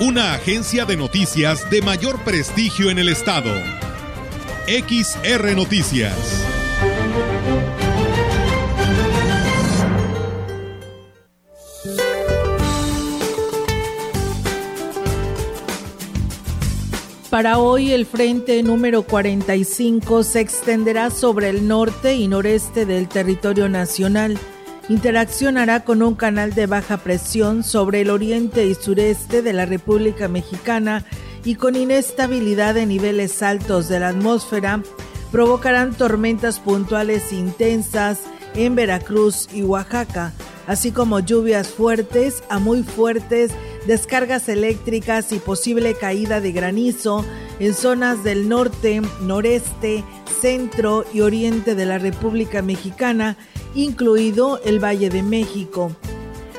una agencia de noticias de mayor prestigio en el estado. XR Noticias. Para hoy el frente número 45 se extenderá sobre el norte y noreste del territorio nacional interaccionará con un canal de baja presión sobre el oriente y sureste de la República Mexicana y con inestabilidad de niveles altos de la atmósfera, provocarán tormentas puntuales intensas en Veracruz y Oaxaca, así como lluvias fuertes a muy fuertes, descargas eléctricas y posible caída de granizo en zonas del norte, noreste, centro y oriente de la República Mexicana incluido el Valle de México,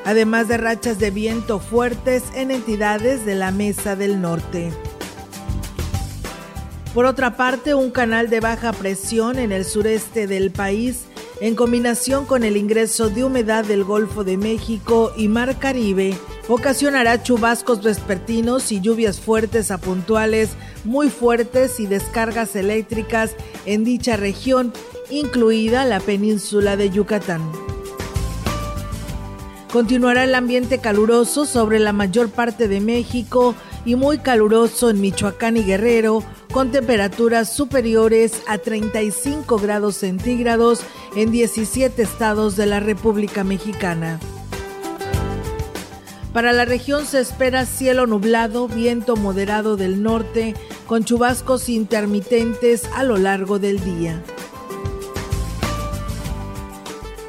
además de rachas de viento fuertes en entidades de la Mesa del Norte. Por otra parte, un canal de baja presión en el sureste del país, en combinación con el ingreso de humedad del Golfo de México y Mar Caribe, ocasionará chubascos vespertinos y lluvias fuertes a puntuales, muy fuertes y descargas eléctricas en dicha región incluida la península de Yucatán. Continuará el ambiente caluroso sobre la mayor parte de México y muy caluroso en Michoacán y Guerrero, con temperaturas superiores a 35 grados centígrados en 17 estados de la República Mexicana. Para la región se espera cielo nublado, viento moderado del norte, con chubascos intermitentes a lo largo del día.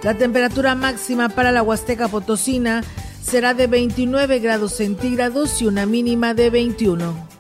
La temperatura máxima para la Huasteca Potosina será de 29 grados centígrados y una mínima de 21.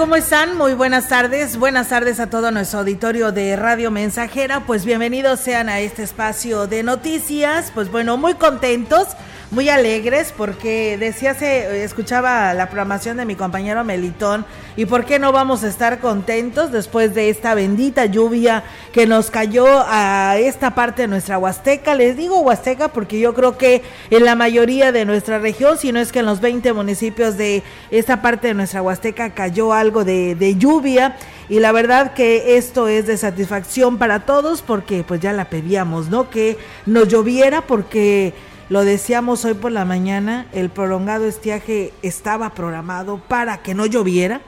¿Cómo están? Muy buenas tardes. Buenas tardes a todo nuestro auditorio de Radio Mensajera. Pues bienvenidos sean a este espacio de noticias. Pues bueno, muy contentos muy alegres porque decía se escuchaba la programación de mi compañero Melitón y por qué no vamos a estar contentos después de esta bendita lluvia que nos cayó a esta parte de nuestra Huasteca. Les digo Huasteca porque yo creo que en la mayoría de nuestra región, si no es que en los 20 municipios de esta parte de nuestra Huasteca cayó algo de, de lluvia y la verdad que esto es de satisfacción para todos porque pues ya la pedíamos, ¿no? Que nos lloviera porque lo decíamos hoy por la mañana, el prolongado estiaje estaba programado para que no lloviera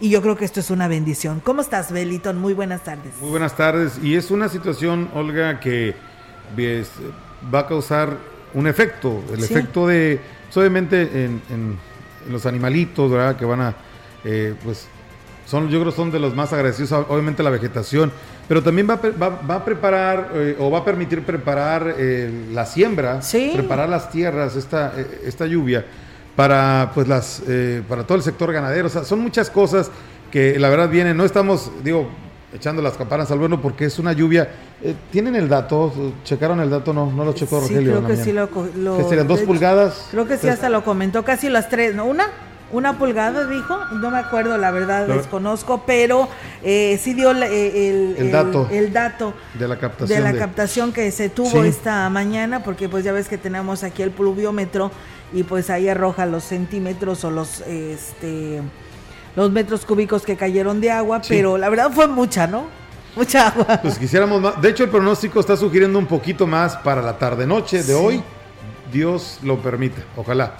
y yo creo que esto es una bendición. ¿Cómo estás, Beliton? Muy buenas tardes. Muy buenas tardes. Y es una situación, Olga, que va a causar un efecto, el efecto de, obviamente, en, los animalitos, ¿verdad? Que van a, eh, pues, son, yo creo son de los más agradecidos, obviamente la vegetación, pero también va, va, a preparar eh, o va a permitir preparar eh, la siembra, preparar las tierras, esta, eh, esta lluvia, para, pues las, para todo el sector ganadero. O sea, son muchas cosas que la verdad vienen, no estamos, digo, echando las campanas al bueno porque es una lluvia. ¿Tienen el dato? ¿Checaron el dato? No, no lo checó sí, Rogelio. Creo que sí lo, lo ¿Qué serían? ¿Dos pulgadas? Creo que sí, hasta lo comentó, casi las tres, ¿no? ¿Una? Una pulgada, dijo, no me acuerdo, la verdad, desconozco, pero eh, sí dio eh, el, dato, el, dato de la captación, de la captación que se tuvo esta mañana, porque pues ya ves que tenemos aquí el pluviómetro y pues ahí arroja los centímetros o los este los metros cúbicos que cayeron de agua, pero la verdad fue mucha, ¿no? Mucha agua. Pues quisiéramos más. De hecho, el pronóstico está sugiriendo un poquito más para la tarde-noche de hoy. Dios lo permita. Ojalá.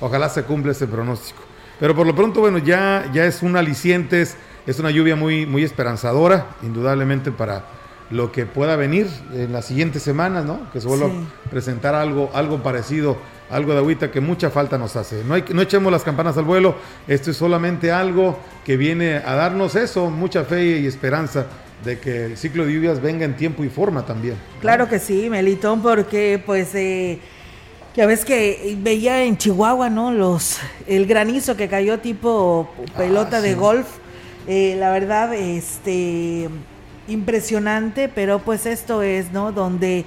Ojalá se cumpla ese pronóstico. Pero por lo pronto, bueno, ya, ya es un aliciente, es una lluvia muy, muy esperanzadora, indudablemente para, lo que pueda venir en las siguientes semanas, ¿no? Que se vuelva a presentar algo, algo parecido, algo de agüita que mucha falta nos hace. No, hay, no echemos las campanas al vuelo, esto es solamente algo que viene a darnos eso, mucha fe y esperanza de que el ciclo de lluvias venga en tiempo y forma también. Claro que sí, Melitón, porque pues eh, ya ves que veía en Chihuahua, ¿no? Los el granizo que cayó tipo pelota ah, de golf. Eh, la verdad, este impresionante, pero pues esto es, ¿no? Donde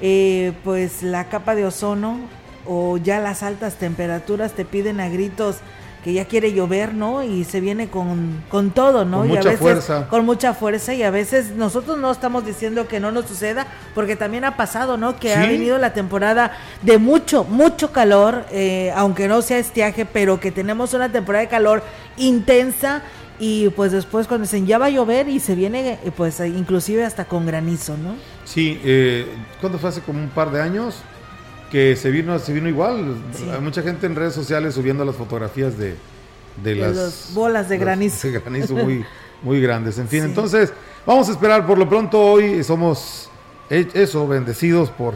eh, pues la capa de ozono o ya las altas temperaturas te piden a gritos que ya quiere llover, ¿no? Y se viene con, con todo, ¿no? Con y mucha a veces, fuerza. Con mucha fuerza y a veces nosotros no estamos diciendo que no nos suceda, porque también ha pasado, ¿no? Que ha venido la temporada de mucho, mucho calor, eh, aunque no sea estiaje, pero que tenemos una temporada de calor intensa y pues después cuando dicen ya va a llover y se viene eh, pues inclusive hasta con granizo, ¿no? Sí, eh, ¿cuándo fue hace como un par de años? Que se vino, se vino igual. Hay mucha gente en redes sociales subiendo las fotografías de, de, las bolas de granizo. De granizo muy, muy grandes. En fin, entonces vamos a esperar. Por lo pronto hoy somos eso, bendecidos por,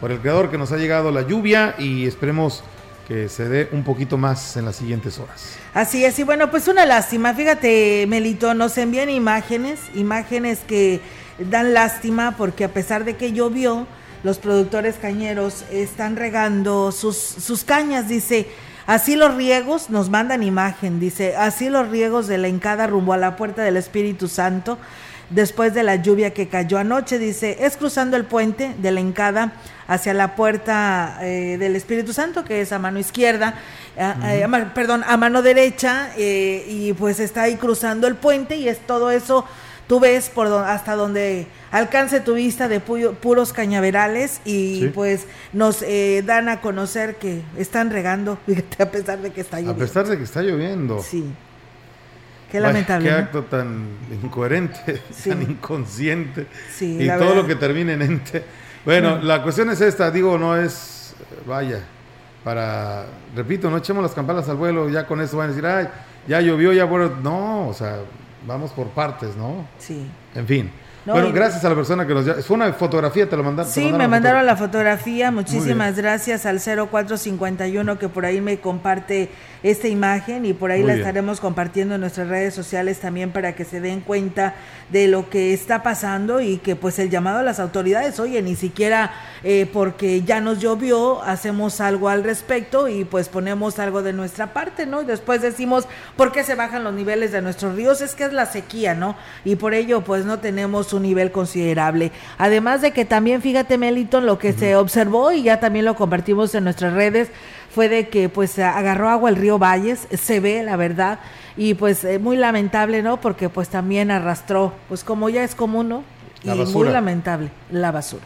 por el Creador que nos ha llegado la lluvia y esperemos que se dé un poquito más en las siguientes horas. Así es, y bueno, pues una lástima. Fíjate, Melito, nos envían imágenes, imágenes que dan lástima porque a pesar de que llovió, los productores cañeros están regando sus, sus cañas, dice. Así los riegos, nos mandan imagen, dice, así los riegos de la encada rumbo a la puerta del Espíritu Santo, después de la lluvia que cayó anoche, dice, es cruzando el puente de la encada hacia la puerta eh, del Espíritu Santo, que es a mano izquierda, eh, perdón, a mano derecha, eh, y pues está ahí cruzando el puente y es todo eso, tú ves por hasta donde alcance tu vista de puros cañaverales y pues nos dan a conocer que están regando, a pesar de que está lloviendo. A pesar de que está lloviendo. Sí. Qué lamentable. qué acto tan incoherente, tan inconsciente. y todo lo que termina en ente. Bueno, la cuestión es esta, digo, no es, vaya, para, repito, no echemos las campanas al vuelo, ya con eso van a decir, ay, ya llovió, ya bueno, no, o sea, vamos por partes, ¿no? Sí. En fin bueno, gracias a la persona que nos Es una fotografía, te lo mandaron. Sí, me mandaron la fotografía. Muchísimas gracias al 0451 que por ahí me comparte esta imagen y por ahí la estaremos compartiendo en nuestras redes sociales también para que se den cuenta de lo que está pasando y que pues el llamado a las autoridades, oye, ni siquiera eh, porque ya nos llovió, hacemos algo al respecto y pues ponemos algo de nuestra parte, ¿no? Y después decimos, ¿por qué se bajan los niveles de nuestros ríos? Es que es la sequía, ¿no? Y por ello pues no tenemos un nivel considerable. Además de que también, fíjate, Meliton, lo que se observó y ya también lo compartimos en nuestras redes, fue de que pues agarró agua el río Valles, se ve, la verdad, y pues eh, muy lamentable, ¿no? Porque pues también arrastró, pues como ya es común, ¿no? y muy lamentable, la basura.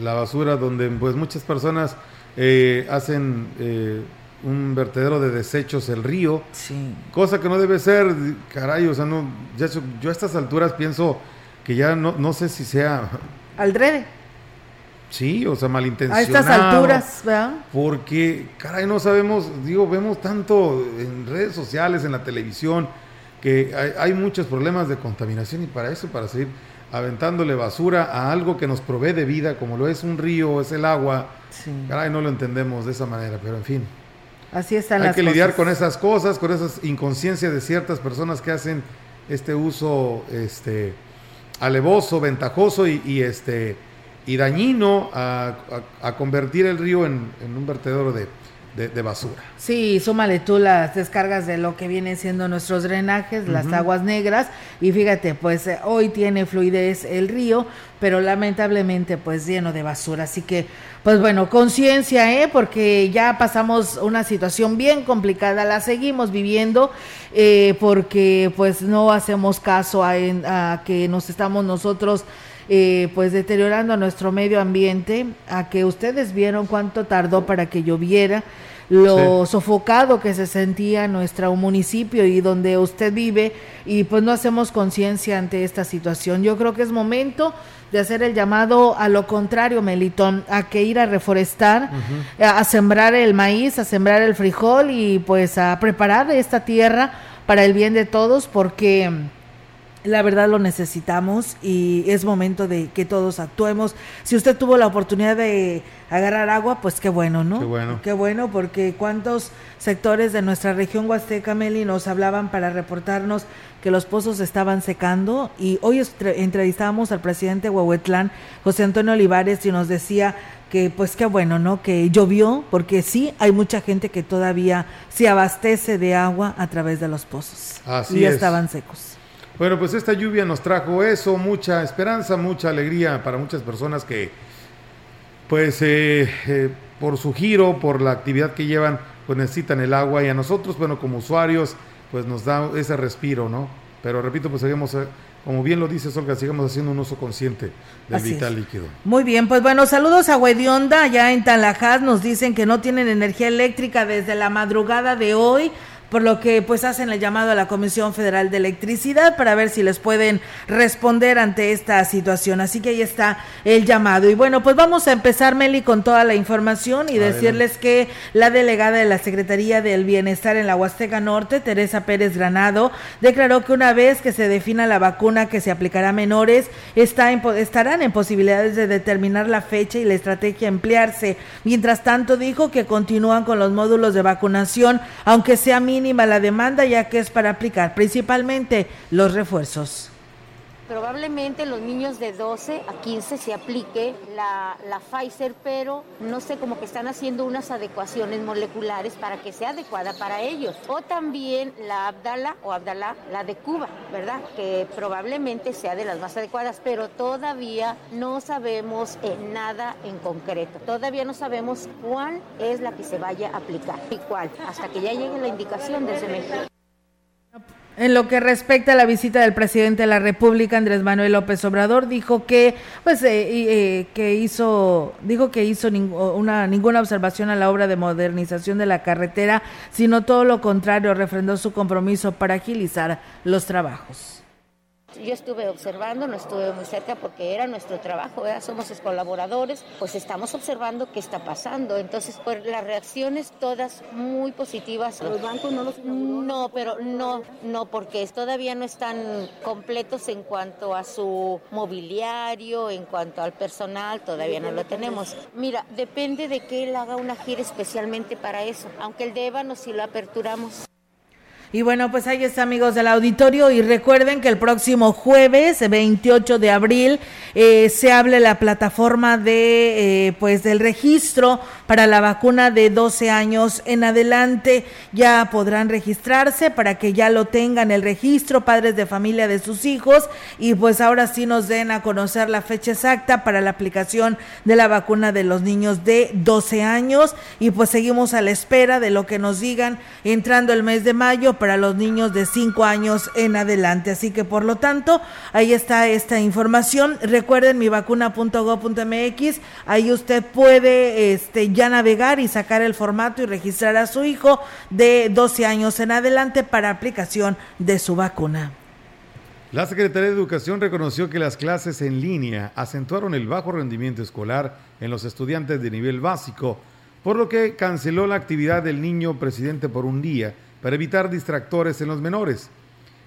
La basura donde pues muchas personas eh, hacen... Eh, un vertedero de desechos el río, sí. cosa que no debe ser, caray, o sea, no, yo a estas alturas pienso que ya no, no sé si sea... Aldrede. Sí, o sea, malintencionado. A estas alturas, ¿verdad? Porque, caray, no sabemos, digo, vemos tanto en redes sociales, en la televisión, que hay, muchos problemas de contaminación y para eso, para seguir aventándole basura a algo que nos provee de vida, como lo es un río, es el agua. Sí. Caray, no lo entendemos de esa manera, pero en fin. Así están Hay que lidiar con esas cosas, con esas inconsciencias de ciertas personas que hacen este uso, este alevoso, ventajoso y, este y dañino a, convertir el río en, un vertedero de, basura. Sí, súmale tú las descargas de lo que vienen siendo nuestros drenajes, las aguas negras, y fíjate, pues eh, hoy tiene fluidez el río, pero lamentablemente pues lleno de basura. Así que, pues bueno, conciencia, ¿eh? Porque ya pasamos una situación bien complicada, la seguimos viviendo, eh, porque pues no hacemos caso a, a que nos estamos nosotros... Eh, pues deteriorando nuestro medio ambiente, a que ustedes vieron cuánto tardó para que lloviera, lo sofocado que se sentía nuestro municipio y donde usted vive y pues no hacemos conciencia ante esta situación. Yo creo que es momento de hacer el llamado a lo contrario, Melitón, a que ir a reforestar, a, sembrar el maíz, a sembrar el frijol y pues a preparar esta tierra para el bien de todos porque La verdad lo necesitamos y es momento de que todos actuemos. Si usted tuvo la oportunidad de agarrar agua, pues qué bueno, ¿no? Qué bueno. Qué bueno, porque cuántos sectores de nuestra región Huasteca, Meli, nos hablaban para reportarnos que los pozos estaban secando y hoy entrevistábamos al presidente Huehuetlán, José Antonio Olivares, y nos decía que pues qué bueno, ¿no? Que llovió, porque sí, hay mucha gente que todavía se abastece de agua a través de los pozos. Así y ya estaban secos. Bueno, pues esta lluvia nos trajo eso, mucha esperanza, mucha alegría para muchas personas que, pues, eh, eh, por su giro, por la actividad que llevan, pues necesitan el agua y a nosotros, bueno, como usuarios, pues nos da ese respiro, ¿no? Pero repito, pues seguimos, eh, como bien lo dice Olga, sigamos haciendo un uso consciente del vital líquido. Muy bien, pues bueno, saludos a Huedionda, allá en Talajás, nos dicen que no tienen energía eléctrica desde la madrugada de hoy por lo que pues hacen el llamado a la Comisión Federal de Electricidad para ver si les pueden responder ante esta situación. Así que ahí está el llamado. Y bueno, pues vamos a empezar, Meli, con toda la información y decirles que la delegada de la Secretaría del Bienestar en la Huasteca Norte, Teresa Pérez Granado, declaró que una vez que se defina la vacuna que se aplicará a menores, está estarán en posibilidades de determinar la fecha y la estrategia a emplearse. Mientras tanto, dijo que continúan con los módulos de vacunación, aunque sea mínima la demanda ya que es para aplicar principalmente los refuerzos. Probablemente los niños de 12 a 15 se aplique la, la, Pfizer, pero no sé, como que están haciendo unas adecuaciones moleculares para que sea adecuada para ellos. O también la Abdala o Abdalá, la de Cuba, ¿verdad? Que probablemente sea de las más adecuadas, pero todavía no sabemos nada en concreto. Todavía no sabemos cuál es la que se vaya a aplicar y cuál, hasta que ya llegue la indicación desde México. En lo que respecta a la visita del presidente de la República, Andrés Manuel López Obrador, dijo que, pues, eh, eh, que hizo, dijo que hizo una, ninguna observación a la obra de modernización de la carretera, sino todo lo contrario, refrendó su compromiso para agilizar los trabajos. Yo estuve observando, no estuve muy cerca porque era nuestro trabajo, somos sus colaboradores, pues estamos observando qué está pasando. Entonces, pues las reacciones todas muy positivas. ¿Los bancos no los No, pero no, no, porque todavía no están completos en cuanto a su mobiliario, en cuanto al personal, todavía no lo tenemos. Mira, depende de que él haga una gira especialmente para eso, aunque el de Ébano sí lo aperturamos. Y bueno, pues ahí está amigos del auditorio. Y recuerden que el próximo jueves 28 de abril eh, se hable la plataforma de eh, pues del registro para la vacuna de 12 años en adelante. Ya podrán registrarse para que ya lo tengan el registro, padres de familia de sus hijos. Y pues ahora sí nos den a conocer la fecha exacta para la aplicación de la vacuna de los niños de 12 años. Y pues seguimos a la espera de lo que nos digan entrando el mes de mayo para los niños de 5 años en adelante. Así que por lo tanto, ahí está esta información. Recuerden mi vacuna.go.mx, ahí usted puede este, ya navegar y sacar el formato y registrar a su hijo de 12 años en adelante para aplicación de su vacuna. La Secretaría de Educación reconoció que las clases en línea acentuaron el bajo rendimiento escolar en los estudiantes de nivel básico, por lo que canceló la actividad del niño presidente por un día para evitar distractores en los menores.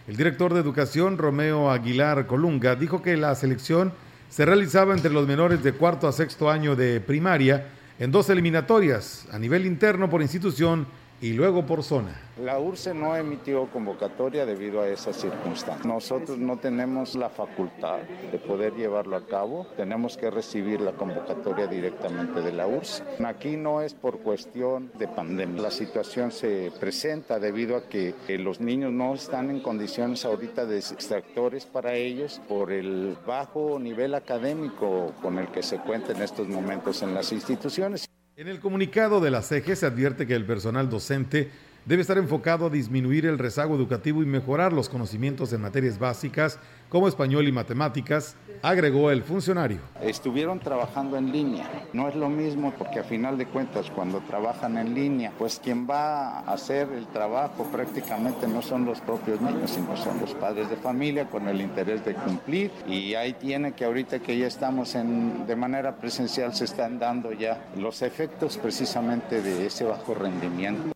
El director de educación, Romeo Aguilar Colunga, dijo que la selección se realizaba entre los menores de cuarto a sexto año de primaria en dos eliminatorias, a nivel interno por institución y luego por zona. La URSE no emitió convocatoria debido a esa circunstancia. Nosotros no tenemos la facultad de poder llevarlo a cabo, tenemos que recibir la convocatoria directamente de la URSE. Aquí no es por cuestión de pandemia, la situación se presenta debido a que los niños no están en condiciones ahorita de extractores para ellos por el bajo nivel académico con el que se cuenta en estos momentos en las instituciones. En el comunicado de la CG se advierte que el personal docente debe estar enfocado a disminuir el rezago educativo y mejorar los conocimientos en materias básicas como español y matemáticas, agregó el funcionario. Estuvieron trabajando en línea. No es lo mismo porque a final de cuentas cuando trabajan en línea, pues quien va a hacer el trabajo prácticamente no son los propios niños, sino son los padres de familia con el interés de cumplir. Y ahí tiene que ahorita que ya estamos en, de manera presencial se están dando ya los efectos precisamente de ese bajo rendimiento.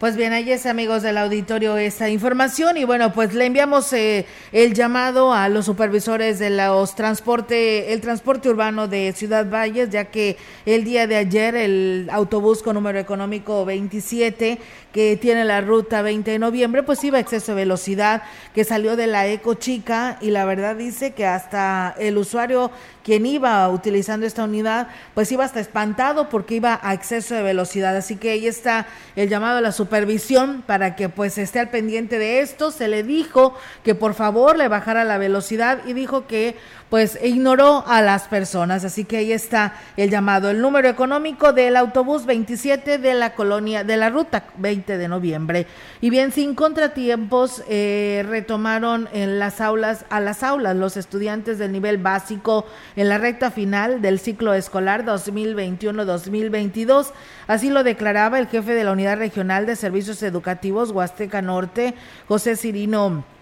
Pues bien, ahí es amigos del auditorio esta información. Y bueno, pues le enviamos eh, el llamado a los supervisores de los transporte, el transporte urbano de Ciudad Valles, ya que el día de ayer el autobús con número económico 27 que tiene la ruta 20 de noviembre, pues iba a exceso de velocidad, que salió de la Eco Chica y la verdad dice que hasta el usuario quien iba utilizando esta unidad, pues iba hasta espantado porque iba a exceso de velocidad. Así que ahí está el llamado a la supervisión para que pues esté al pendiente de esto. Se le dijo que por favor le bajara la velocidad y dijo que pues ignoró a las personas. Así que ahí está el llamado, el número económico del autobús 27 de la colonia, de la ruta 20 de noviembre. Y bien, sin contratiempos, eh, retomaron en las aulas, a las aulas los estudiantes del nivel básico en la recta final del ciclo escolar 2021-2022. Así lo declaraba el jefe de la Unidad Regional de Servicios Educativos Huasteca Norte, José Cirino.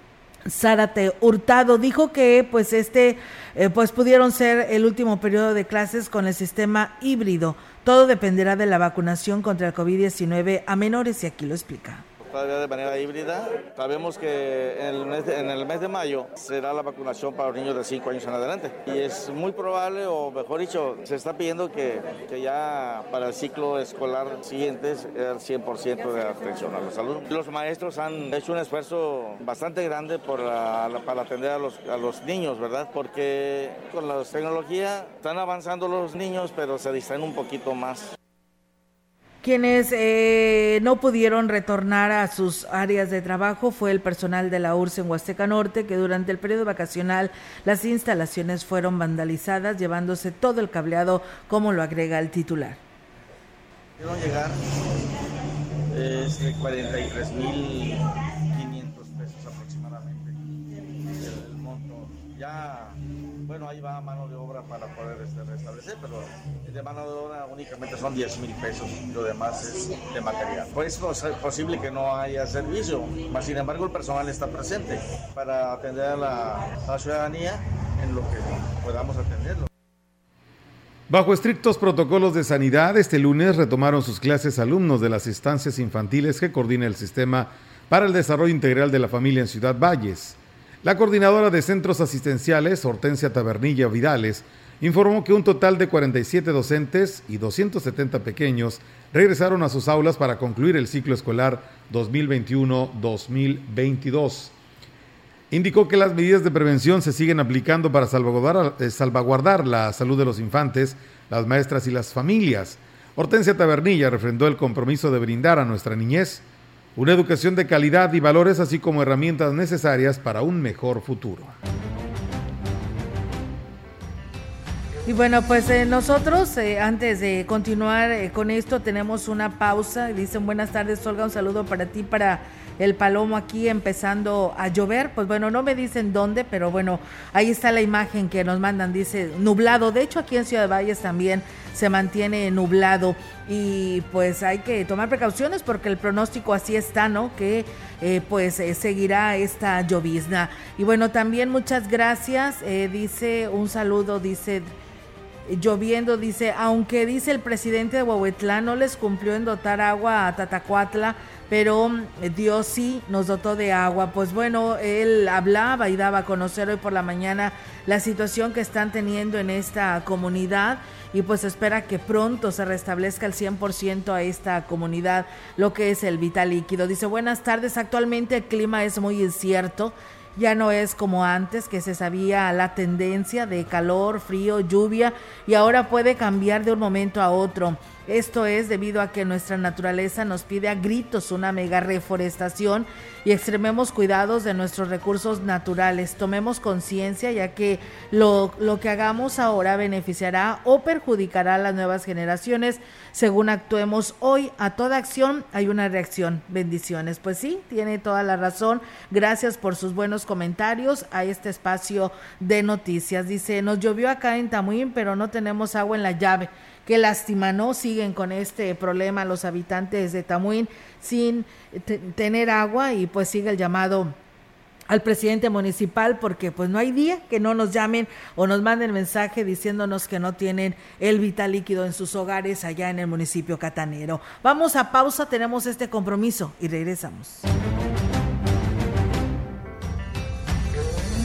Zárate Hurtado dijo que pues este eh, pues pudieron ser el último periodo de clases con el sistema híbrido. Todo dependerá de la vacunación contra el COVID-19 a menores y aquí lo explica todavía de manera híbrida. Sabemos que en el, mes de, en el mes de mayo será la vacunación para los niños de 5 años en adelante. Y es muy probable, o mejor dicho, se está pidiendo que, que ya para el ciclo escolar siguiente el 100% de atención a la salud. Los maestros han hecho un esfuerzo bastante grande por para atender a los, a los niños, ¿verdad? Porque con la tecnología están avanzando los niños, pero se distraen un poquito más. Quienes eh, no pudieron retornar a sus áreas de trabajo fue el personal de la URSS en Huasteca Norte, que durante el periodo vacacional las instalaciones fueron vandalizadas, llevándose todo el cableado, como lo agrega el titular. Quiero llegar es 43 mil pesos aproximadamente el monto. Ya va mano de obra para poder este, restablecer, pero de mano de obra únicamente son 10 mil pesos, lo demás es de material. Pues es posible que no haya servicio, mas sin embargo el personal está presente para atender a la, ciudadanía en lo que podamos atenderlo. Bajo estrictos protocolos de sanidad, este lunes retomaron sus clases alumnos de las instancias infantiles que coordina el Sistema para el Desarrollo Integral de la Familia en Ciudad Valles. La coordinadora de centros asistenciales, Hortensia Tabernilla Vidales, informó que un total de 47 docentes y 270 pequeños regresaron a sus aulas para concluir el ciclo escolar 2021-2022. Indicó que las medidas de prevención se siguen aplicando para salvaguardar, eh, salvaguardar, la salud de los infantes, las maestras y las familias. Hortensia Tabernilla refrendó el compromiso de brindar a nuestra niñez una educación de calidad y valores, así como herramientas necesarias para un mejor futuro. Y bueno, pues eh, nosotros, eh, antes de continuar eh, con esto, tenemos una pausa. Dicen buenas tardes, Olga, un saludo para ti, para el Palomo aquí empezando a llover. Pues bueno, no me dicen dónde, pero bueno, ahí está la imagen que nos mandan, dice nublado. De hecho, aquí en Ciudad Valles también se mantiene nublado y pues hay que tomar precauciones porque el pronóstico así está, ¿no? Que pues seguirá esta llovizna. Y bueno, también muchas gracias. dice un saludo, dice lloviendo, dice, aunque dice el presidente de Huehuetlán no les cumplió en dotar agua a Tatacuatla, pero eh, Dios sí nos dotó de agua. Pues bueno, él hablaba y daba a conocer hoy por la mañana la situación que están teniendo en esta comunidad y pues espera que pronto se restablezca el 100% a esta comunidad lo que es el vital líquido. Dice, buenas tardes, actualmente el clima es muy incierto ya no es como antes que se sabía la tendencia de calor, frío, lluvia y ahora puede cambiar de un momento a otro. Esto es debido a que nuestra naturaleza nos pide a gritos una mega reforestación y extrememos cuidados de nuestros recursos naturales. Tomemos conciencia ya que lo, lo, que hagamos ahora beneficiará o perjudicará a las nuevas generaciones. Según actuemos hoy, a toda acción hay una reacción. Bendiciones. Pues sí, tiene toda la razón. Gracias por sus buenos comentarios a este espacio de noticias. Dice, nos llovió acá en Tamuín, pero no tenemos agua en la llave. Qué lástima, ¿no? Siguen con este problema los habitantes de Tamuín sin tener agua y pues sigue el llamado al presidente municipal porque pues no hay día que no nos llamen o nos manden mensaje diciéndonos que no tienen el vital líquido en sus hogares allá en el municipio catanero. Vamos a pausa, tenemos este compromiso y regresamos.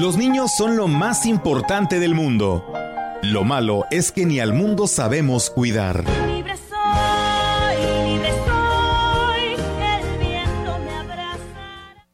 Los niños son lo más importante del mundo. Lo malo es que ni al mundo sabemos cuidar.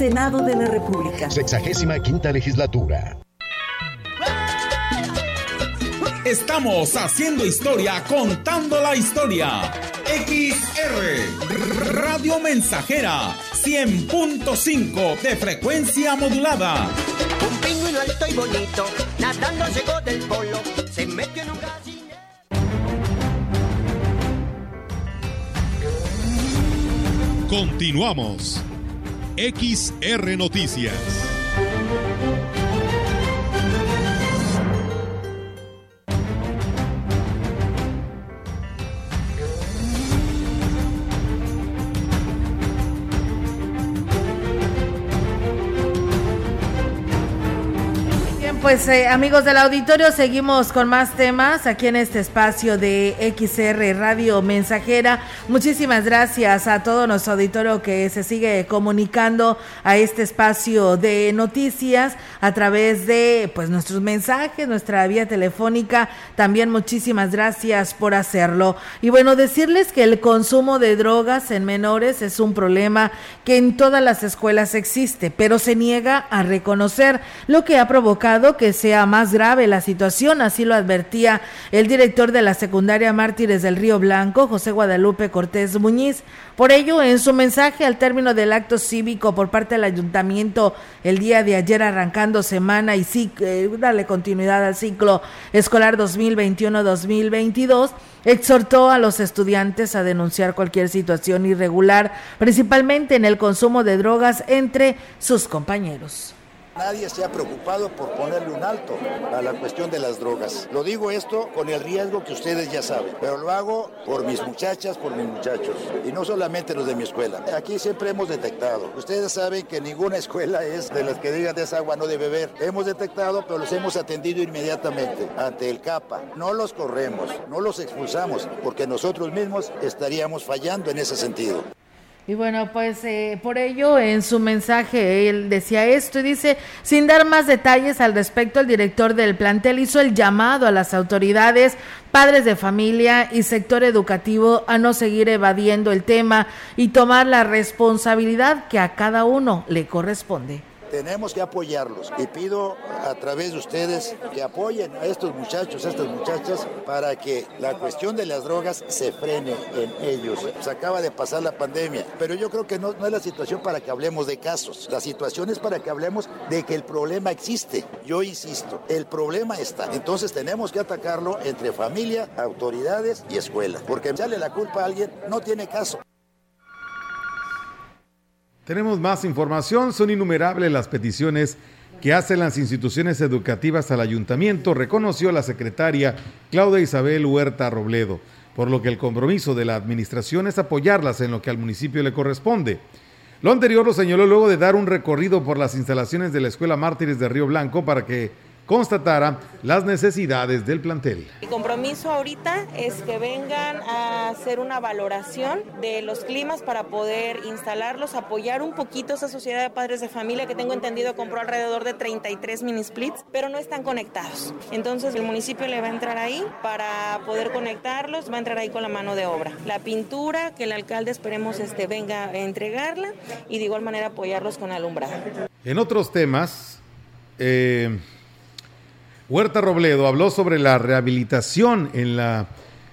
Senado de la República. Sexagésima quinta legislatura. Estamos haciendo historia, contando la historia. XR Radio Mensajera 100.5 de frecuencia modulada. Un pingüino alto y bonito, nadando llegó del polo, se metió en un Continuamos. XR Noticias. Pues eh, amigos del auditorio, seguimos con más temas aquí en este espacio de XR Radio Mensajera. Muchísimas gracias a todo nuestro auditorio que se sigue comunicando a este espacio de noticias a través de pues nuestros mensajes, nuestra vía telefónica. También muchísimas gracias por hacerlo. Y bueno, decirles que el consumo de drogas en menores es un problema que en todas las escuelas existe, pero se niega a reconocer lo que ha provocado que sea más grave la situación, así lo advertía el director de la secundaria Mártires del Río Blanco, José Guadalupe Cortés Muñiz. Por ello, en su mensaje al término del acto cívico por parte del ayuntamiento el día de ayer arrancando semana y sí, eh, darle continuidad al ciclo escolar 2021-2022, exhortó a los estudiantes a denunciar cualquier situación irregular, principalmente en el consumo de drogas entre sus compañeros. Nadie se ha preocupado por ponerle un alto a la cuestión de las drogas. Lo digo esto con el riesgo que ustedes ya saben, pero lo hago por mis muchachas, por mis muchachos, y no solamente los de mi escuela. Aquí siempre hemos detectado. Ustedes saben que ninguna escuela es de las que digan de esa agua no de beber. Hemos detectado, pero los hemos atendido inmediatamente ante el CAPA. No los corremos, no los expulsamos, porque nosotros mismos estaríamos fallando en ese sentido. Y bueno, pues eh, por ello en su mensaje él decía esto y dice, sin dar más detalles al respecto, el director del plantel hizo el llamado a las autoridades, padres de familia y sector educativo a no seguir evadiendo el tema y tomar la responsabilidad que a cada uno le corresponde. Tenemos que apoyarlos y pido a través de ustedes que apoyen a estos muchachos, a estas muchachas, para que la cuestión de las drogas se frene en ellos. Se acaba de pasar la pandemia, pero yo creo que no, es la situación para que hablemos de casos, la situación es para que hablemos de que el problema existe. Yo insisto, el problema está. Entonces tenemos que atacarlo entre familia, autoridades y escuela, porque echarle la culpa a alguien no tiene caso. Tenemos más información, son innumerables las peticiones que hacen las instituciones educativas al ayuntamiento, reconoció la secretaria Claudia Isabel Huerta Robledo, por lo que el compromiso de la administración es apoyarlas en lo que al municipio le corresponde. Lo anterior lo señaló luego de dar un recorrido por las instalaciones de la Escuela Mártires de Río Blanco para que constatara las necesidades del plantel. El compromiso ahorita es que vengan a hacer una valoración de los climas para poder instalarlos, apoyar un poquito esa sociedad de padres de familia que tengo entendido compró alrededor de 33 mini splits, pero no están conectados. Entonces el municipio le va a entrar ahí para poder conectarlos, va a entrar ahí con la mano de obra. La pintura que el alcalde esperemos este venga a entregarla y de igual manera apoyarlos con alumbrado. En otros temas, eh, Huerta Robledo habló sobre la rehabilitación en, la,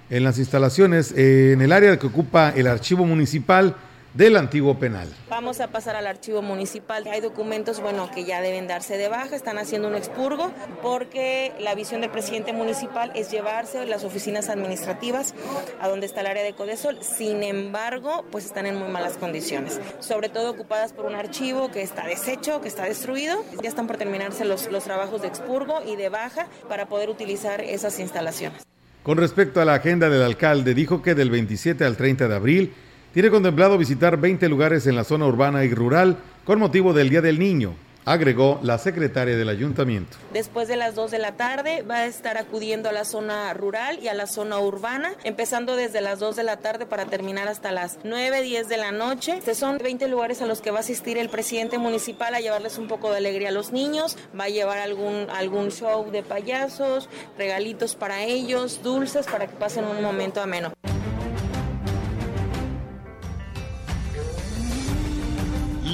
en las instalaciones eh, en el área que ocupa el archivo municipal del antiguo penal. Vamos a pasar al archivo municipal. Hay documentos, bueno, que ya deben darse de baja, están haciendo un expurgo porque la visión del presidente municipal es llevarse las oficinas administrativas a donde está el área de Codesol. Sin embargo, pues están en muy malas condiciones, sobre todo ocupadas por un archivo que está deshecho, que está destruido. Ya están por terminarse los, los trabajos de expurgo y de baja para poder utilizar esas instalaciones. Con respecto a la agenda del alcalde, dijo que del 27 al 30 de abril tiene contemplado visitar 20 lugares en la zona urbana y rural con motivo del Día del Niño, agregó la secretaria del ayuntamiento. Después de las 2 de la tarde va a estar acudiendo a la zona rural y a la zona urbana, empezando desde las 2 de la tarde para terminar hasta las 9, 10 de la noche. Estos son 20 lugares a los que va a asistir el presidente municipal a llevarles un poco de alegría a los niños, va a llevar algún, algún show de payasos, regalitos para ellos, dulces para que pasen un momento ameno.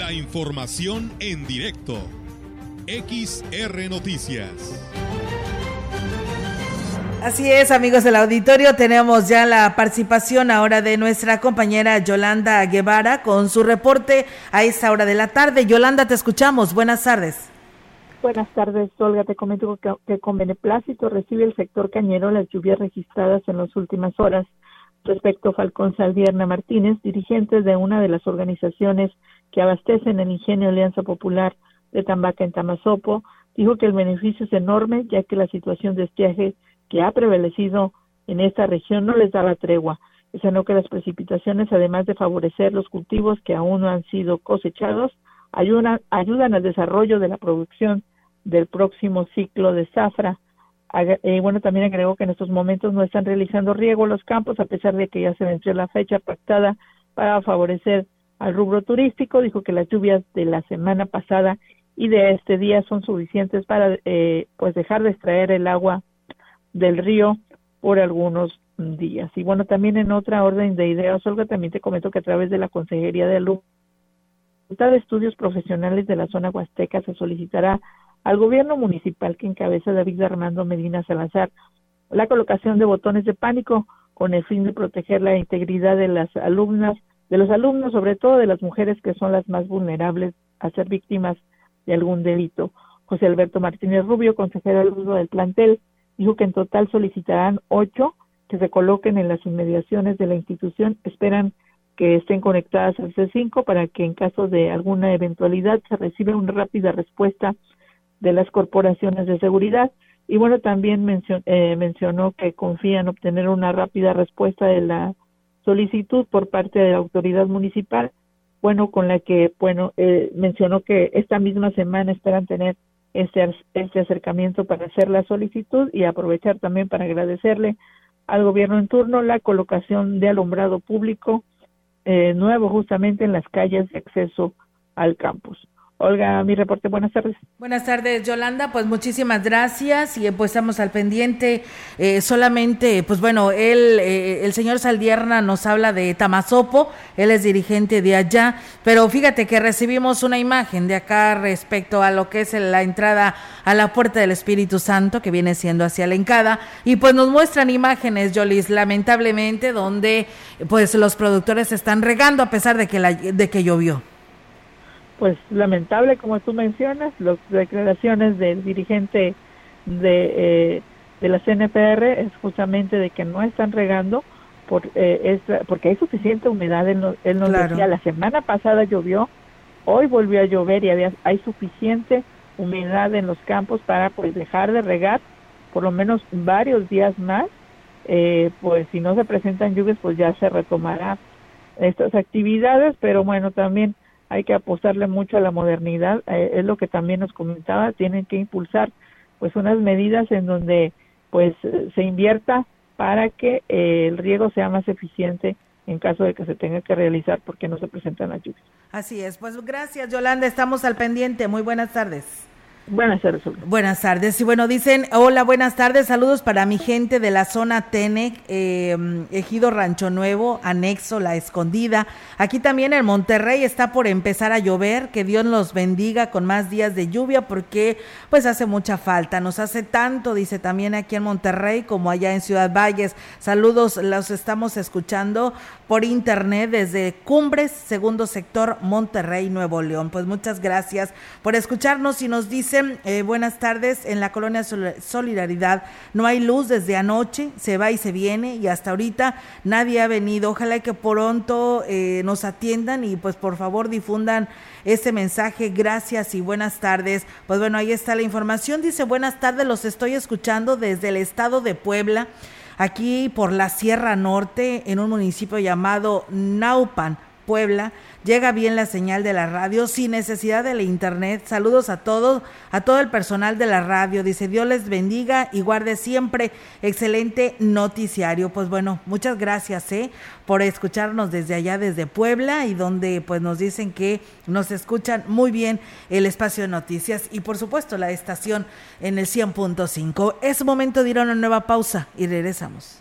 La información en directo. XR Noticias. Así es, amigos del auditorio, tenemos ya la participación ahora de nuestra compañera Yolanda Guevara con su reporte a esta hora de la tarde. Yolanda, te escuchamos. Buenas tardes. Buenas tardes, Olga. Te comento que, que con beneplácito recibe el sector cañero las lluvias registradas en las últimas horas. Respecto a Falcón Saldierna Martínez, dirigentes de una de las organizaciones que abastecen el ingenio Alianza Popular de Tambaca en Tamazopo, dijo que el beneficio es enorme ya que la situación de estiaje que ha prevalecido en esta región no les daba tregua. no que las precipitaciones, además de favorecer los cultivos que aún no han sido cosechados, ayudan, ayudan al desarrollo de la producción del próximo ciclo de zafra. Y bueno, también agregó que en estos momentos no están realizando riego los campos, a pesar de que ya se venció la fecha pactada para favorecer al rubro turístico. Dijo que las lluvias de la semana pasada y de este día son suficientes para eh, pues dejar de extraer el agua del río por algunos días. Y bueno, también en otra orden de ideas, Olga, también te comento que a través de la Consejería de Alumnos de Estudios Profesionales de la zona Huasteca se solicitará al gobierno municipal que encabeza David Armando Medina Salazar la colocación de botones de pánico con el fin de proteger la integridad de las alumnas de los alumnos, sobre todo de las mujeres que son las más vulnerables a ser víctimas de algún delito. José Alberto Martínez Rubio, consejero alumno del plantel, dijo que en total solicitarán ocho que se coloquen en las inmediaciones de la institución. Esperan que estén conectadas al C5 para que en caso de alguna eventualidad se reciba una rápida respuesta de las corporaciones de seguridad. Y bueno, también eh, mencionó que confía en obtener una rápida respuesta de la solicitud por parte de la autoridad municipal, bueno, con la que, bueno, eh, mencionó que esta misma semana esperan tener este, este acercamiento para hacer la solicitud y aprovechar también para agradecerle al gobierno en turno la colocación de alumbrado público eh, nuevo justamente en las calles de acceso al campus. Olga, mi reporte. Buenas tardes. Buenas tardes, Yolanda. Pues muchísimas gracias y pues estamos al pendiente. Eh, solamente, pues bueno, él, eh, el señor Saldierna nos habla de Tamazopo, él es dirigente de allá, pero fíjate que recibimos una imagen de acá respecto a lo que es la entrada a la puerta del Espíritu Santo, que viene siendo hacia la Encada, y pues nos muestran imágenes, Yolis, lamentablemente, donde pues los productores están regando a pesar de que, la, de que llovió pues lamentable como tú mencionas, las declaraciones del dirigente de, eh, de la CNPR es justamente de que no están regando por, eh, porque hay suficiente humedad. en los él la semana pasada llovió, hoy volvió a llover y había, hay suficiente humedad en los campos para pues dejar de regar por lo menos varios días más. Eh, pues si no se presentan lluvias, pues ya se retomará estas actividades, pero bueno, también hay que apostarle mucho a la modernidad, eh, es lo que también nos comentaba, tienen que impulsar pues unas medidas en donde pues se invierta para que eh, el riego sea más eficiente en caso de que se tenga que realizar porque no se presentan las lluvias. Así es, pues gracias Yolanda, estamos al pendiente, muy buenas tardes. Buenas tardes. Buenas tardes. Y bueno, dicen, hola, buenas tardes, saludos para mi gente de la zona Tenec, eh, Ejido Rancho Nuevo, anexo La Escondida. Aquí también en Monterrey está por empezar a llover, que Dios los bendiga con más días de lluvia porque pues hace mucha falta, nos hace tanto, dice también aquí en Monterrey como allá en Ciudad Valles. Saludos, los estamos escuchando por internet desde Cumbres, segundo sector, Monterrey, Nuevo León. Pues muchas gracias por escucharnos y nos dice eh, buenas tardes, en la colonia Solidaridad no hay luz desde anoche, se va y se viene y hasta ahorita nadie ha venido. Ojalá que pronto eh, nos atiendan y pues por favor difundan este mensaje. Gracias y buenas tardes. Pues bueno, ahí está la información. Dice buenas tardes, los estoy escuchando desde el estado de Puebla, aquí por la Sierra Norte, en un municipio llamado Naupan, Puebla llega bien la señal de la radio sin necesidad de la internet. Saludos a todos, a todo el personal de la radio. Dice Dios les bendiga y guarde siempre excelente noticiario. Pues bueno, muchas gracias ¿eh? por escucharnos desde allá, desde Puebla, y donde pues nos dicen que nos escuchan muy bien el espacio de noticias y por supuesto la estación en el 100.5. Es momento de ir a una nueva pausa y regresamos.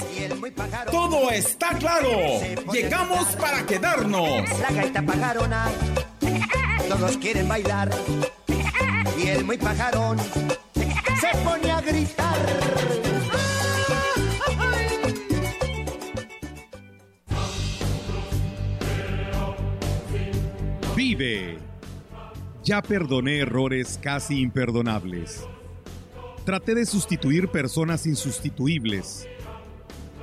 Todo está claro. Llegamos para quedarnos. La gaita pajarona, todos quieren bailar. Y el muy pajarón se pone a gritar. Vive. Ya perdoné errores casi imperdonables. Traté de sustituir personas insustituibles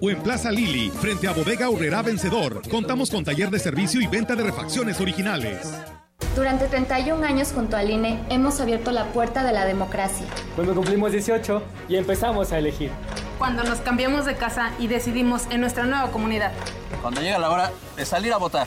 o en Plaza Lili, frente a Bodega Urrera Vencedor. Contamos con taller de servicio y venta de refacciones originales. Durante 31 años junto al INE hemos abierto la puerta de la democracia. Cuando cumplimos 18 y empezamos a elegir. Cuando nos cambiamos de casa y decidimos en nuestra nueva comunidad. Cuando llega la hora de salir a votar.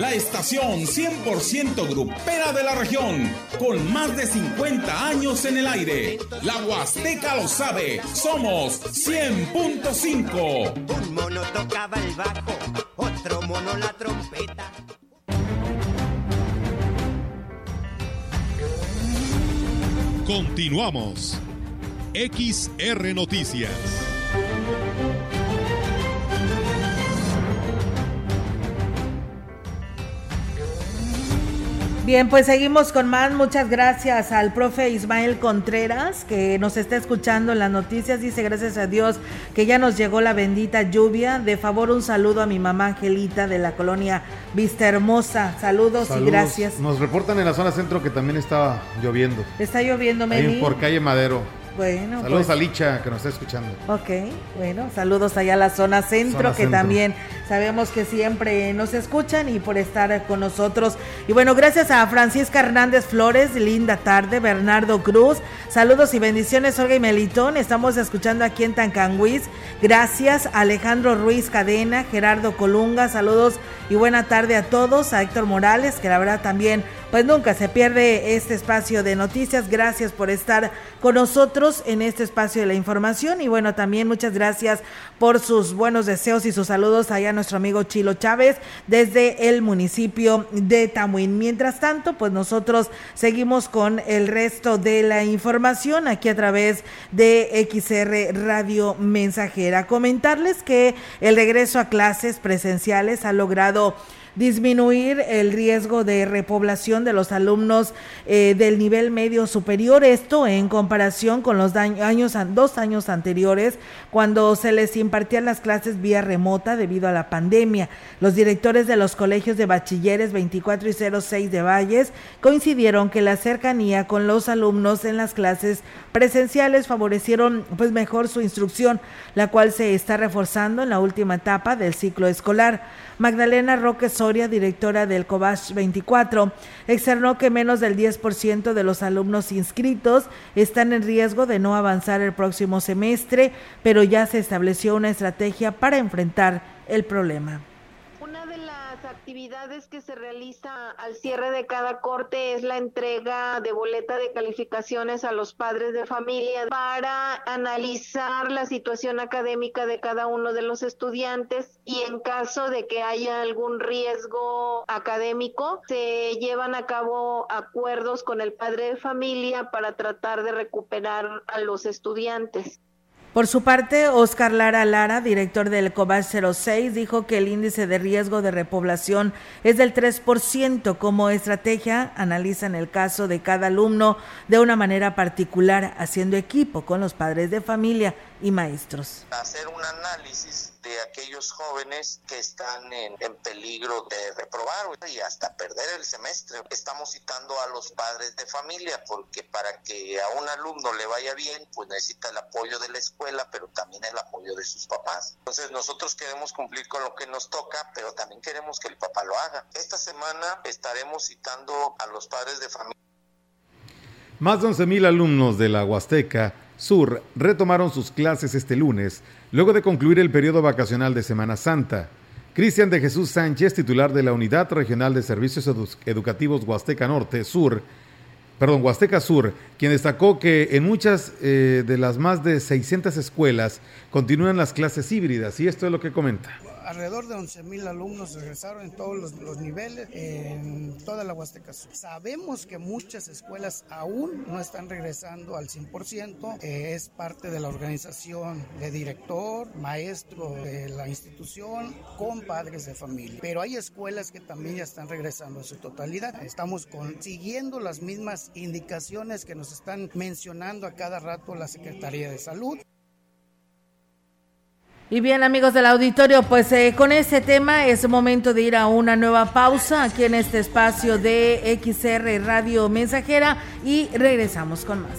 la estación 100% grupera de la región, con más de 50 años en el aire. La Huasteca lo sabe, somos 100.5. Un mono tocaba el bajo, otro mono la trompeta. Continuamos. XR Noticias. Bien, pues seguimos con más. Muchas gracias al profe Ismael Contreras que nos está escuchando en las noticias. Dice gracias a Dios que ya nos llegó la bendita lluvia. De favor un saludo a mi mamá Angelita de la colonia Vista Hermosa. Saludos, Saludos. y gracias. Nos reportan en la zona centro que también estaba lloviendo. Está lloviendo, Meli. por calle Madero. Bueno, Saludos pues- a Licha que nos está escuchando. Ok, bueno, saludos allá a la zona centro, Zona que centro. también sabemos que siempre nos escuchan y por estar con nosotros. Y bueno, gracias a Francisca Hernández Flores, linda tarde, Bernardo Cruz, saludos y bendiciones, Olga y Melitón, estamos escuchando aquí en Tancanguis. Gracias a Alejandro Ruiz Cadena, Gerardo Colunga, saludos y buena tarde a todos, a Héctor Morales, que la verdad también, pues nunca se pierde este espacio de noticias. Gracias por estar con nosotros en este espacio de la información y bueno, también muchas gracias por sus buenos deseos y sus saludos allá a nuestro amigo Chilo Chávez desde el municipio de Tamuín. Mientras tanto, pues nosotros seguimos con el resto de la información aquí a través de XR Radio Mensajera. Comentarles que el regreso a clases presenciales ha logrado disminuir el riesgo de repoblación de los alumnos eh, del nivel medio superior, esto en comparación con los años, dos años anteriores, cuando se les impartían las clases vía remota debido a la pandemia. Los directores de los colegios de bachilleres 24 y 06 de Valles coincidieron que la cercanía con los alumnos en las clases presenciales favorecieron pues mejor su instrucción, la cual se está reforzando en la última etapa del ciclo escolar. Magdalena Roque Soria, directora del COBASH 24, externó que menos del 10% de los alumnos inscritos están en riesgo de no avanzar el próximo semestre, pero ya se estableció una estrategia para enfrentar el problema actividades que se realiza al cierre de cada corte es la entrega de boleta de calificaciones a los padres de familia para analizar la situación académica de cada uno de los estudiantes y en caso de que haya algún riesgo académico, se llevan a cabo acuerdos con el padre de familia para tratar de recuperar a los estudiantes. Por su parte, Oscar Lara Lara, director del COBAS 06, dijo que el índice de riesgo de repoblación es del 3%. Como estrategia, analizan el caso de cada alumno de una manera particular, haciendo equipo con los padres de familia y maestros. Hacer un análisis de aquellos jóvenes que están en, peligro de reprobar y hasta perder el semestre. Estamos citando a los padres de familia porque para que a un alumno le vaya bien, pues necesita el apoyo de la escuela, pero también el apoyo de sus papás. Entonces nosotros queremos cumplir con lo que nos toca, pero también queremos que el papá lo haga. Esta semana estaremos citando a los padres de familia. Más de 11.000 alumnos de la Huasteca Sur retomaron sus clases este lunes, luego de concluir el periodo vacacional de Semana Santa. Cristian de Jesús Sánchez, titular de la Unidad Regional de Servicios Educativos Huasteca Norte Sur, perdón, Huasteca Sur, quien destacó que en muchas eh, de las más de 600 escuelas continúan las clases híbridas, y esto es lo que comenta alrededor de 11 mil alumnos regresaron en todos los, niveles, en toda la Huasteca Sur. Sabemos que muchas escuelas aún no están regresando al 100%, eh, es parte de la organización de director, maestro de la institución, con padres de familia. Pero hay escuelas que también ya están regresando en su totalidad. Estamos consiguiendo las mismas indicaciones que nos están mencionando a cada rato la Secretaría de Salud. Y bien amigos del auditorio, pues eh, con este tema es momento de ir a una nueva pausa aquí en este espacio de XR Radio Mensajera y regresamos con más.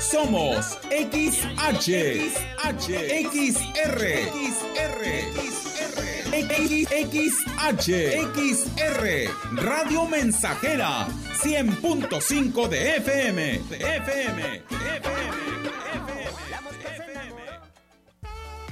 Somos XH, XH, XR, XR, XR, Radio Mensajera, 100.5 de FM, de FM, de FM.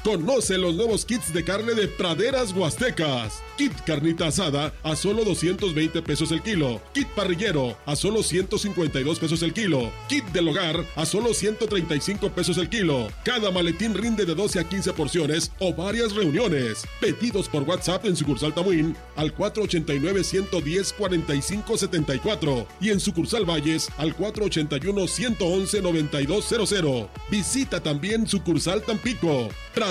Conoce los nuevos kits de carne de praderas huastecas. Kit carnita asada a solo 220 pesos el kilo. Kit parrillero a solo 152 pesos el kilo. Kit del hogar a solo 135 pesos el kilo. Cada maletín rinde de 12 a 15 porciones o varias reuniones. Pedidos por WhatsApp en sucursal Tamuín al 489-110-4574 y en sucursal Valles al 481-111-9200. Visita también sucursal Tampico.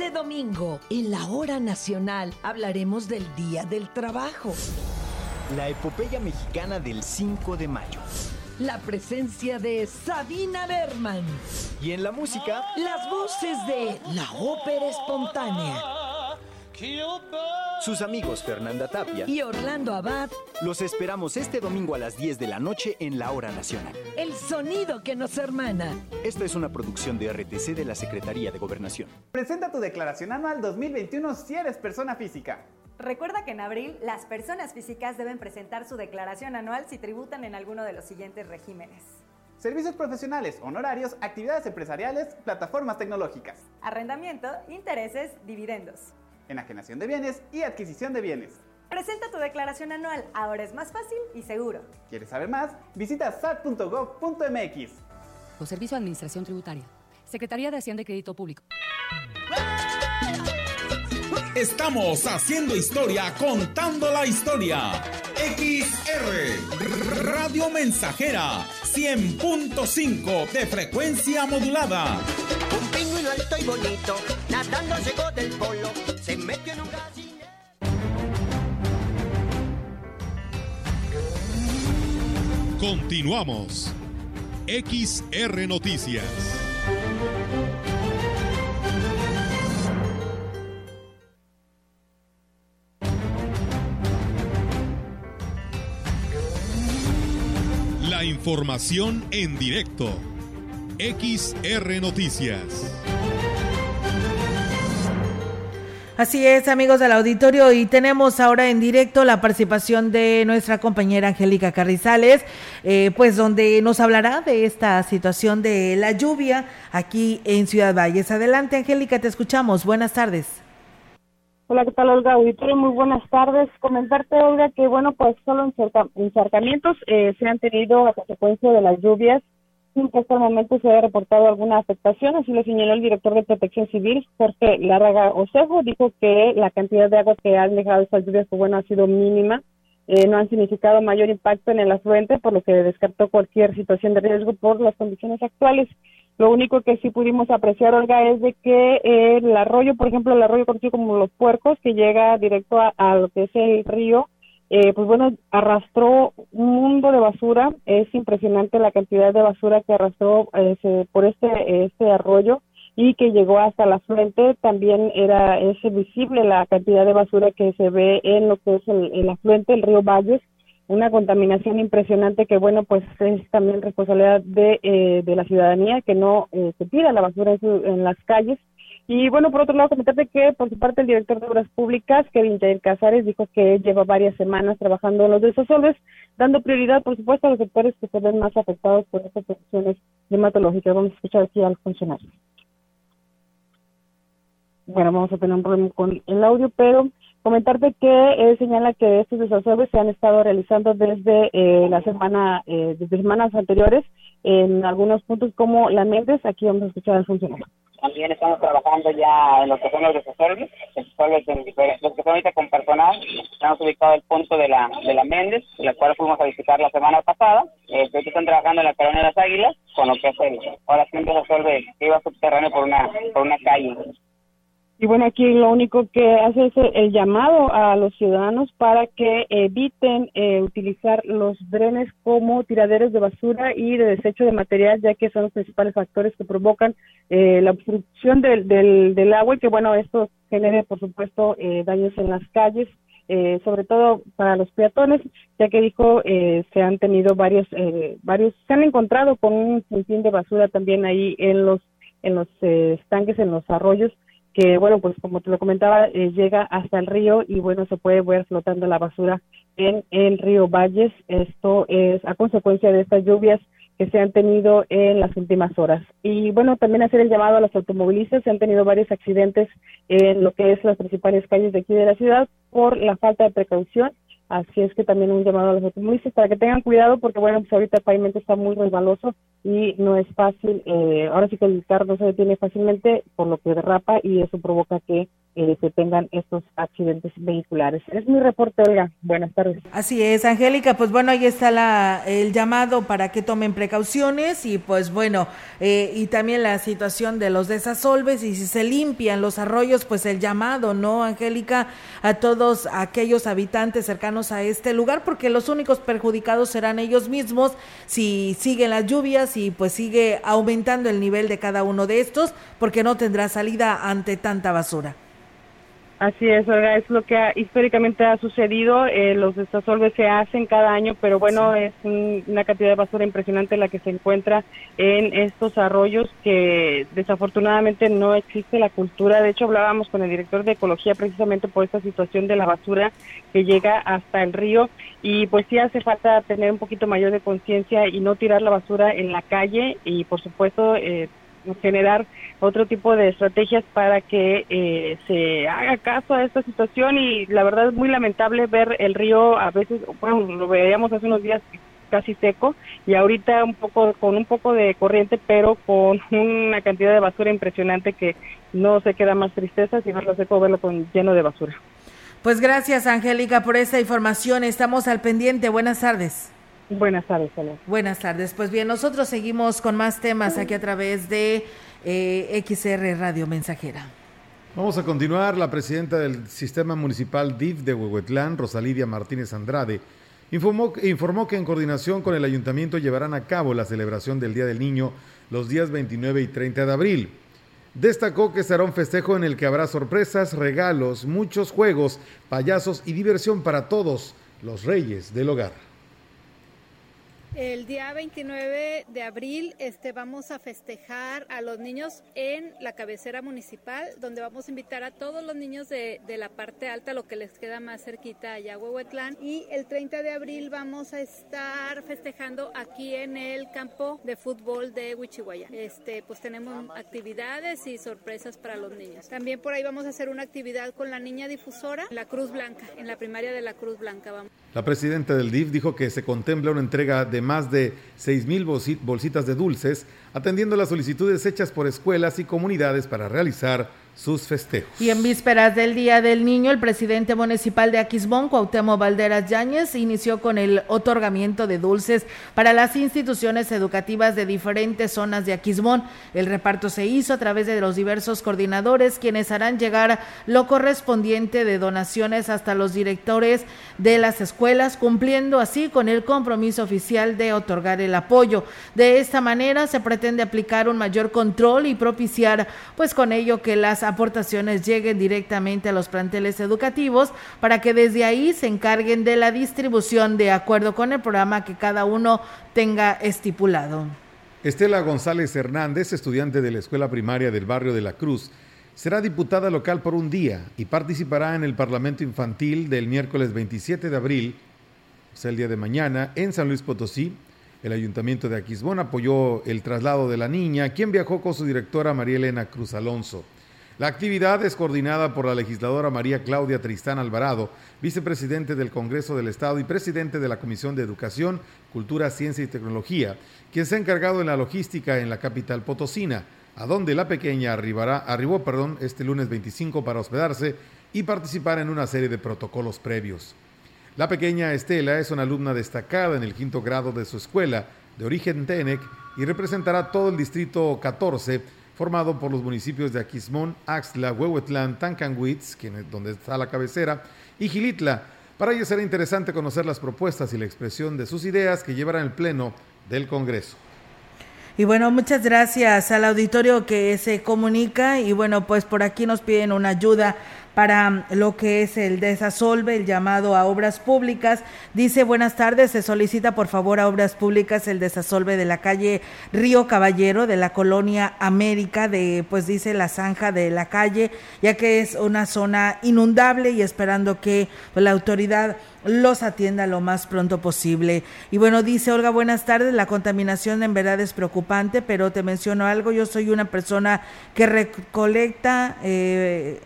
Este domingo, en la hora nacional, hablaremos del Día del Trabajo. La epopeya mexicana del 5 de mayo. La presencia de Sabina Berman. Y en la música, las voces de la ópera espontánea. Sus amigos Fernanda Tapia y Orlando Abad. Los esperamos este domingo a las 10 de la noche en la Hora Nacional. El sonido que nos hermana. Esta es una producción de RTC de la Secretaría de Gobernación. Presenta tu declaración anual 2021 si eres persona física. Recuerda que en abril las personas físicas deben presentar su declaración anual si tributan en alguno de los siguientes regímenes. Servicios profesionales, honorarios, actividades empresariales, plataformas tecnológicas. Arrendamiento, intereses, dividendos enajenación de bienes y adquisición de bienes. Presenta tu declaración anual, ahora es más fácil y seguro. ¿Quieres saber más? Visita sat.gov.mx. O Servicio de Administración Tributaria. Secretaría de Hacienda y Crédito Público. Estamos haciendo historia, contando la historia. XR Radio Mensajera 100.5 de frecuencia modulada. Pingüino alto y bonito, nadando llegó del polo, se metió en un Continuamos. XR Noticias. La información en directo. XR Noticias. Así es, amigos del auditorio, y tenemos ahora en directo la participación de nuestra compañera Angélica Carrizales, eh, pues donde nos hablará de esta situación de la lluvia aquí en Ciudad Valles. Adelante, Angélica, te escuchamos. Buenas tardes. Hola, ¿qué tal, Olga? Auditorio, muy buenas tardes. Comentarte, Olga, que bueno, pues solo encharcamientos eh, se han tenido a consecuencia de las lluvias hasta el momento se haya reportado alguna afectación, así lo señaló el director de Protección Civil, Jorge Larraga Osejo, dijo que la cantidad de agua que han dejado estas lluvias, pues bueno, ha sido mínima, eh, no han significado mayor impacto en el afluente, por lo que descartó cualquier situación de riesgo por las condiciones actuales. Lo único que sí pudimos apreciar, Olga, es de que el arroyo, por ejemplo, el arroyo conocido como Los Puercos, que llega directo a lo que es el río, eh, pues bueno, arrastró un mundo de basura. Es impresionante la cantidad de basura que arrastró eh, por este, este arroyo y que llegó hasta la fuente. También era es visible la cantidad de basura que se ve en lo que es el, el afluente, el río Valles. Una contaminación impresionante que, bueno, pues es también responsabilidad de, eh, de la ciudadanía que no se tira la basura en, en las calles y bueno, por otro lado, comentarte que por su parte el director de Obras Públicas, Kevin Casares, dijo que lleva varias semanas trabajando en los desasolves, dando prioridad, por supuesto, a los sectores que se ven más afectados por estas situaciones climatológicas. Vamos a escuchar aquí al funcionario. Bueno, vamos a tener un problema con el audio, pero comentarte que eh, señala que estos desasolves se han estado realizando desde eh, la semana, eh, desde semanas anteriores, en algunos puntos como la Méndez. Aquí vamos a escuchar al funcionario. También estamos trabajando ya en lo que son los en los que son ahorita con personal. Estamos ubicados el punto de la de la Méndez, la cual fuimos a visitar la semana pasada. Eh, están trabajando en la Colonia de las Águilas, con lo que es el, ahora sí un desasolve que iba subterráneo por una, por una calle. Y bueno, aquí lo único que hace es el, llamado a los ciudadanos para que eviten eh, utilizar los drenes como tiraderos de basura y de desecho de material, ya que son los principales factores que provocan eh, la obstrucción del, del, agua y que, bueno, esto genere, por supuesto, eh, daños en las calles. sobre todo para los peatones, ya que dijo se han tenido varios, varios, se han encontrado con un sinfín de basura también ahí en los, en los estanques, en los arroyos, que bueno, pues como te lo comentaba, eh, llega hasta el río y bueno, se puede ver flotando la basura en el río Valles. Esto es a consecuencia de estas lluvias que se han tenido en las últimas horas. Y bueno, también hacer el llamado a los automovilistas. Se han tenido varios accidentes en lo que es las principales calles de aquí de la ciudad por la falta de precaución. Así es que también un llamado a los automovilistas para que tengan cuidado porque bueno, pues ahorita el pavimento está muy resbaloso y no es fácil. Eh, ahora sí que el carro no se detiene fácilmente por lo que derrapa y eso provoca que eh, se tengan estos accidentes vehiculares. Es mi reporte. Buenas tardes. Así es, Angélica. Pues bueno, ahí está la, el llamado para que tomen precauciones y pues bueno, eh, y también la situación de los desasolves y si se limpian los arroyos, pues el llamado, ¿no, Angélica? A todos aquellos habitantes cercanos a este lugar, porque los únicos perjudicados serán ellos mismos si siguen las lluvias y pues sigue aumentando el nivel de cada uno de estos, porque no tendrá salida ante tanta basura. Así es, es lo que históricamente ha sucedido. Eh, los destasolves se hacen cada año, pero bueno, es una cantidad de basura impresionante la que se encuentra en estos arroyos que desafortunadamente no existe la cultura. De hecho, hablábamos con el director de ecología precisamente por esta situación de la basura que llega hasta el río y pues sí hace falta tener un poquito mayor de conciencia y no tirar la basura en la calle y por supuesto eh, generar otro tipo de estrategias para que eh, se haga caso a esta situación y la verdad es muy lamentable ver el río a veces, bueno, lo veíamos hace unos días casi seco y ahorita un poco con un poco de corriente pero con una cantidad de basura impresionante que no se queda más tristeza sino lo seco verlo con lleno de basura. Pues gracias Angélica por esta información, estamos al pendiente, buenas tardes. Buenas tardes, Buenas tardes. Pues bien, nosotros seguimos con más temas aquí a través de eh, XR Radio Mensajera. Vamos a continuar. La presidenta del Sistema Municipal DIF de Huehuetlán, Rosalidia Martínez Andrade, informó, informó que en coordinación con el ayuntamiento llevarán a cabo la celebración del Día del Niño los días 29 y 30 de abril. Destacó que será un festejo en el que habrá sorpresas, regalos, muchos juegos, payasos y diversión para todos los reyes del hogar. El día 29 de abril este, vamos a festejar a los niños en la cabecera municipal, donde vamos a invitar a todos los niños de, la parte alta, lo que les queda más cerquita allá Huehuetlán. Y el 30 de abril vamos a estar festejando aquí en el campo de fútbol de Huichihuaya. Este, pues tenemos actividades y sorpresas para los niños. También por ahí vamos a hacer una actividad con la niña difusora, la Cruz Blanca, en la primaria de la Cruz Blanca. La presidenta del DIF dijo que se contempla una entrega de más de 6 mil bolsitas de dulces, atendiendo las solicitudes hechas por escuelas y comunidades para realizar sus festejos. Y en vísperas del Día del Niño, el presidente municipal de Aquismón, Cuauhtémoc Valderas Yáñez, inició con el otorgamiento de dulces para las instituciones educativas de diferentes zonas de Aquismón. El reparto se hizo a través de los diversos coordinadores, quienes harán llegar lo correspondiente de donaciones hasta los directores de las escuelas, cumpliendo así con el compromiso oficial de otorgar el apoyo. De esta manera se pretende aplicar un mayor control y propiciar, pues con ello que las aportaciones lleguen directamente a los planteles educativos para que desde ahí se encarguen de la distribución de acuerdo con el programa que cada uno tenga estipulado. Estela González Hernández, estudiante de la Escuela Primaria del Barrio de la Cruz, será diputada local por un día y participará en el Parlamento Infantil del miércoles 27 de abril, o sea, el día de mañana, en San Luis Potosí. El ayuntamiento de Aquismón apoyó el traslado de la niña, quien viajó con su directora María Elena Cruz Alonso. La actividad es coordinada por la legisladora María Claudia Tristán Alvarado, vicepresidente del Congreso del Estado y presidente de la Comisión de Educación, Cultura, Ciencia y Tecnología, quien se ha encargado en la logística en la capital potosina, a donde la pequeña arribará, arribó perdón, este lunes 25 para hospedarse y participar en una serie de protocolos previos. La pequeña Estela es una alumna destacada en el quinto grado de su escuela, de origen Tenec, y representará todo el distrito 14 formado por los municipios de Aquismón, Axtla, Huehuetlán, Tancanwitz, donde está la cabecera, y Gilitla. Para ello será interesante conocer las propuestas y la expresión de sus ideas que llevarán el Pleno del Congreso. Y bueno, muchas gracias al auditorio que se comunica y bueno, pues por aquí nos piden una ayuda para lo que es el desasolve, el llamado a obras públicas. Dice, buenas tardes, se solicita por favor a obras públicas el desasolve de la calle Río Caballero de la colonia América, de pues dice la zanja de la calle, ya que es una zona inundable y esperando que pues, la autoridad los atienda lo más pronto posible. Y bueno, dice Olga, buenas tardes, la contaminación en verdad es preocupante, pero te menciono algo, yo soy una persona que recolecta... Eh,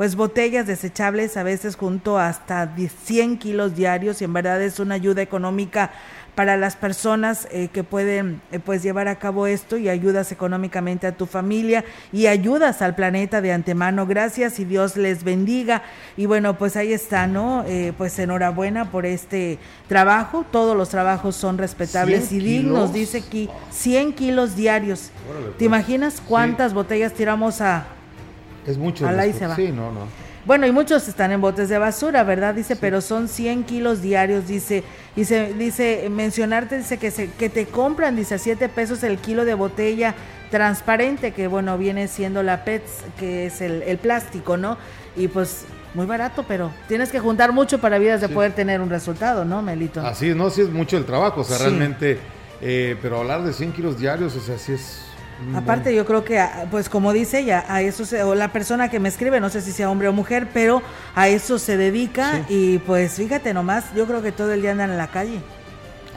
pues botellas desechables a veces junto hasta 100 kilos diarios y en verdad es una ayuda económica para las personas eh, que pueden eh, pues llevar a cabo esto y ayudas económicamente a tu familia y ayudas al planeta de antemano. Gracias y Dios les bendiga. Y bueno, pues ahí está, ¿no? Eh, pues enhorabuena por este trabajo. Todos los trabajos son respetables y dignos. Dice aquí 100 kilos diarios. ¿Te pues. imaginas cuántas botellas tiramos a... Es mucho. A la y se va. Sí, no, no. Bueno, y muchos están en botes de basura, ¿verdad? Dice, pero son 100 kilos diarios, dice. Dice, dice mencionarte, dice que, se, que te compran, dice, a 7 pesos el kilo de botella transparente, que bueno, viene siendo la PETS, que es el, plástico, ¿no? Y pues muy barato, pero tienes que juntar mucho para vidas de poder tener un resultado, ¿no, Melito? Así es, no, sí es mucho el trabajo, o sea, realmente, eh, pero hablar de 100 kilos diarios, o sea, sí es Aparte yo creo que, ah, pues como dice ella, a eso se, o la persona que me escribe, no sé si sea hombre o mujer, pero a eso se dedica y pues fíjate nomás, yo creo que todo el día andan en la calle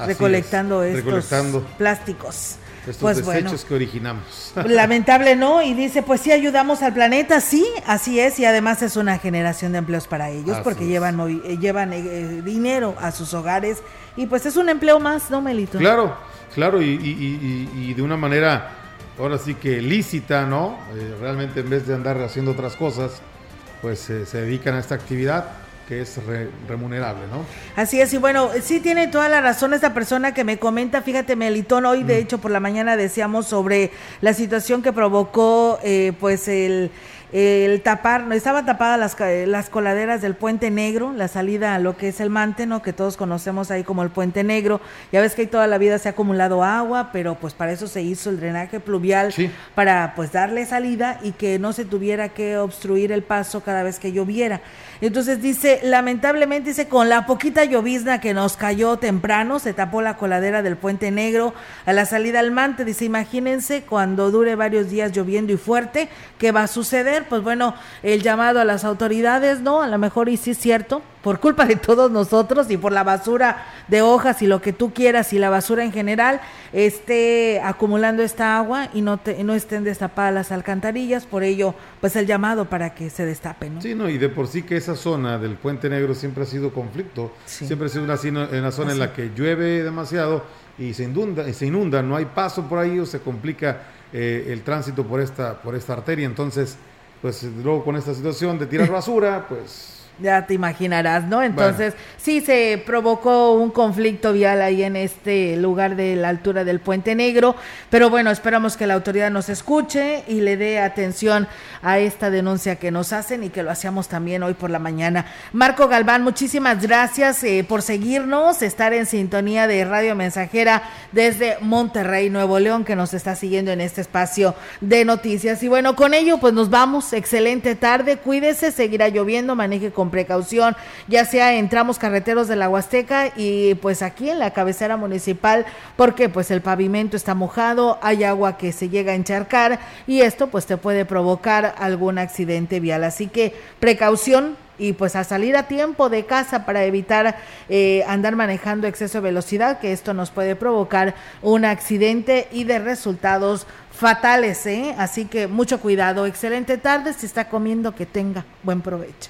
recolectando estos plásticos. Estos pues desechos que originamos. Lamentable no, y dice, pues sí ayudamos al planeta, sí, así es, y además es una generación de empleos para ellos, porque llevan, eh, llevan eh, dinero a sus hogares, y pues es un empleo más, ¿no, Melito? Claro, claro, y, y de una manera ahora sí que lícita, ¿no? Eh, realmente en vez de andar haciendo otras cosas, pues eh, se dedican a esta actividad que es remunerable, ¿no? Así es, y bueno, sí tiene toda la razón esta persona que me comenta, fíjate, Melitón, hoy de mm. hecho por la mañana decíamos sobre la situación que provocó eh, pues el el tapar, estaban tapadas las, las coladeras del Puente Negro, la salida a lo que es el Mánteno, que todos conocemos ahí como el Puente Negro. Ya ves que ahí toda la vida se ha acumulado agua, pero pues para eso se hizo el drenaje pluvial, para pues darle salida y que no se tuviera que obstruir el paso cada vez que lloviera. Entonces dice, lamentablemente dice, con la poquita llovizna que nos cayó temprano, se tapó la coladera del Puente Negro a la salida al Mante. Dice, imagínense cuando dure varios días lloviendo y fuerte, ¿qué va a suceder? Pues bueno, el llamado a las autoridades, ¿no? A lo mejor y sí es cierto, por culpa de todos nosotros y por la basura de hojas y lo que tú quieras y la basura en general esté acumulando esta agua y no, te, no estén destapadas las alcantarillas, por ello pues el llamado para que se destapen. ¿no? Sí, no, y de por sí que esa zona del Puente Negro siempre ha sido conflicto, siempre ha sido una, una zona en la que llueve demasiado y se inunda, se inunda, no hay paso por ahí o se complica eh, el tránsito por esta, por esta arteria, entonces pues luego con esta situación de tirar basura, pues ya te imaginarás, ¿no? Entonces, sí se provocó un conflicto vial ahí en este lugar de la altura del Puente Negro, pero bueno, esperamos que la autoridad nos escuche y le dé atención a esta denuncia que nos hacen y que lo hacíamos también hoy por la mañana. Marco Galván, muchísimas gracias eh, por seguirnos, estar en sintonía de Radio Mensajera desde Monterrey, Nuevo León, que nos está siguiendo en este espacio de noticias. Y bueno, con ello, pues nos vamos. Excelente tarde, cuídese, seguirá lloviendo, maneje con con precaución, ya sea en tramos carreteros de la Huasteca y pues aquí en la cabecera municipal, porque pues el pavimento está mojado, hay agua que se llega a encharcar y esto pues te puede provocar algún accidente vial. Así que precaución, y pues a salir a tiempo de casa para evitar eh, andar manejando exceso de velocidad, que esto nos puede provocar un accidente y de resultados fatales, ¿eh? Así que mucho cuidado, excelente tarde, si está comiendo que tenga buen provecho.